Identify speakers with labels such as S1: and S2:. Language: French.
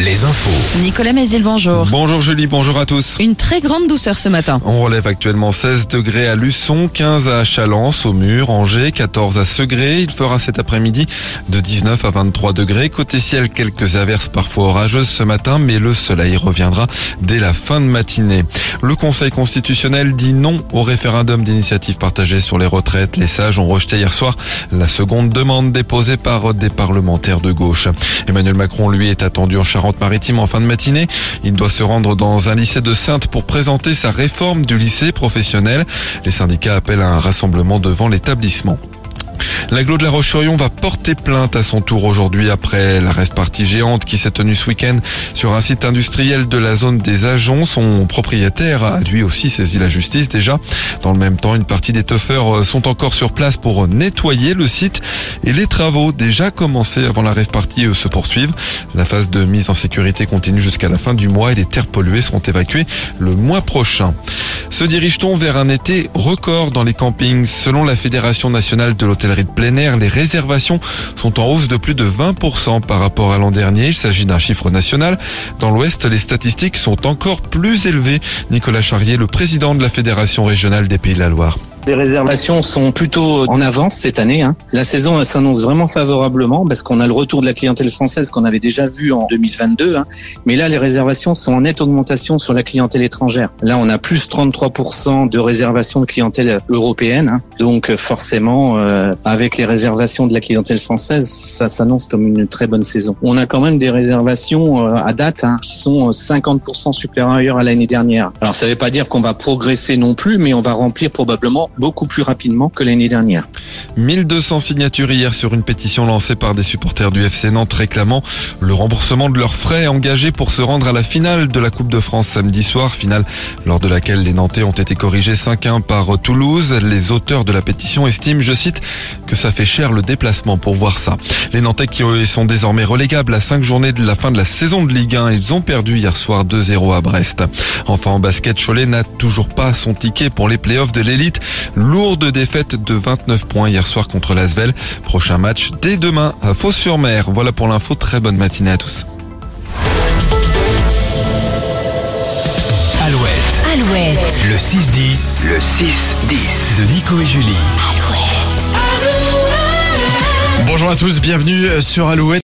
S1: Les infos.
S2: Nicolas Mézil, bonjour.
S3: Bonjour Julie, bonjour à tous.
S2: Une très grande douceur ce matin.
S3: On relève actuellement 16 degrés à Luçon, 15 à Chalon, Saumur, Angers, 14 à Segré. Il fera cet après-midi de 19 à 23 degrés. Côté ciel, quelques averses parfois orageuses ce matin, mais le soleil reviendra dès la fin de matinée. Le Conseil constitutionnel dit non au référendum d'initiative partagée sur les retraites. Les sages ont rejeté hier soir la seconde demande déposée par des parlementaires de gauche. Emmanuel Macron, lui, est attendu en Charente-Maritime en fin de matinée. Il doit se rendre dans un lycée de Sainte pour présenter sa réforme du lycée professionnel. Les syndicats appellent à un rassemblement devant l'établissement. L'aglo de la Roche-sur-Yon va porter plainte à son tour aujourd'hui après la reste partie géante qui s'est tenue ce week-end sur un site industriel de la zone des Agents. Son propriétaire a lui aussi saisi la justice déjà. Dans le même temps, une partie des teufeurs sont encore sur place pour nettoyer le site et les travaux déjà commencés avant la rêve partie se poursuivent. La phase de mise en sécurité continue jusqu'à la fin du mois et les terres polluées seront évacuées le mois prochain. Se dirige-t-on vers un été record dans les campings Selon la Fédération nationale de l'hôtellerie de plein air, les réservations sont en hausse de plus de 20% par rapport à l'an dernier. Il s'agit d'un chiffre national. Dans l'Ouest, les statistiques sont encore plus élevées. Nicolas Charrier, le président de la Fédération régionale des Pays de la Loire.
S4: Les réservations sont plutôt en avance cette année. Hein. La saison s'annonce vraiment favorablement parce qu'on a le retour de la clientèle française qu'on avait déjà vu en 2022. Hein. Mais là, les réservations sont en nette augmentation sur la clientèle étrangère. Là, on a plus 33% de réservations de clientèle européenne. Hein. Donc forcément, euh, avec les réservations de la clientèle française, ça s'annonce comme une très bonne saison. On a quand même des réservations euh, à date hein, qui sont 50% supérieures à l'année dernière. Alors ça ne veut pas dire qu'on va progresser non plus, mais on va remplir probablement beaucoup plus rapidement que l'année dernière.
S3: 1200 signatures hier sur une pétition lancée par des supporters du FC Nantes réclamant le remboursement de leurs frais engagés pour se rendre à la finale de la Coupe de France samedi soir, finale lors de laquelle les Nantais ont été corrigés 5-1 par Toulouse. Les auteurs de la pétition estiment, je cite, que ça fait cher le déplacement pour voir ça. Les Nantais qui sont désormais relégables à 5 journées de la fin de la saison de Ligue 1, ils ont perdu hier soir 2-0 à Brest. Enfin en basket, Cholet n'a toujours pas son ticket pour les playoffs de l'élite. Lourde défaite de 29 points hier soir contre l'Asvel. Prochain match dès demain à Fos-sur-Mer. Voilà pour l'info. Très bonne matinée à tous.
S1: Alouette.
S2: Alouette.
S1: Le 6-10. Le 6-10. De Nico et Julie.
S2: Alouette.
S5: Bonjour à tous, bienvenue sur Alouette.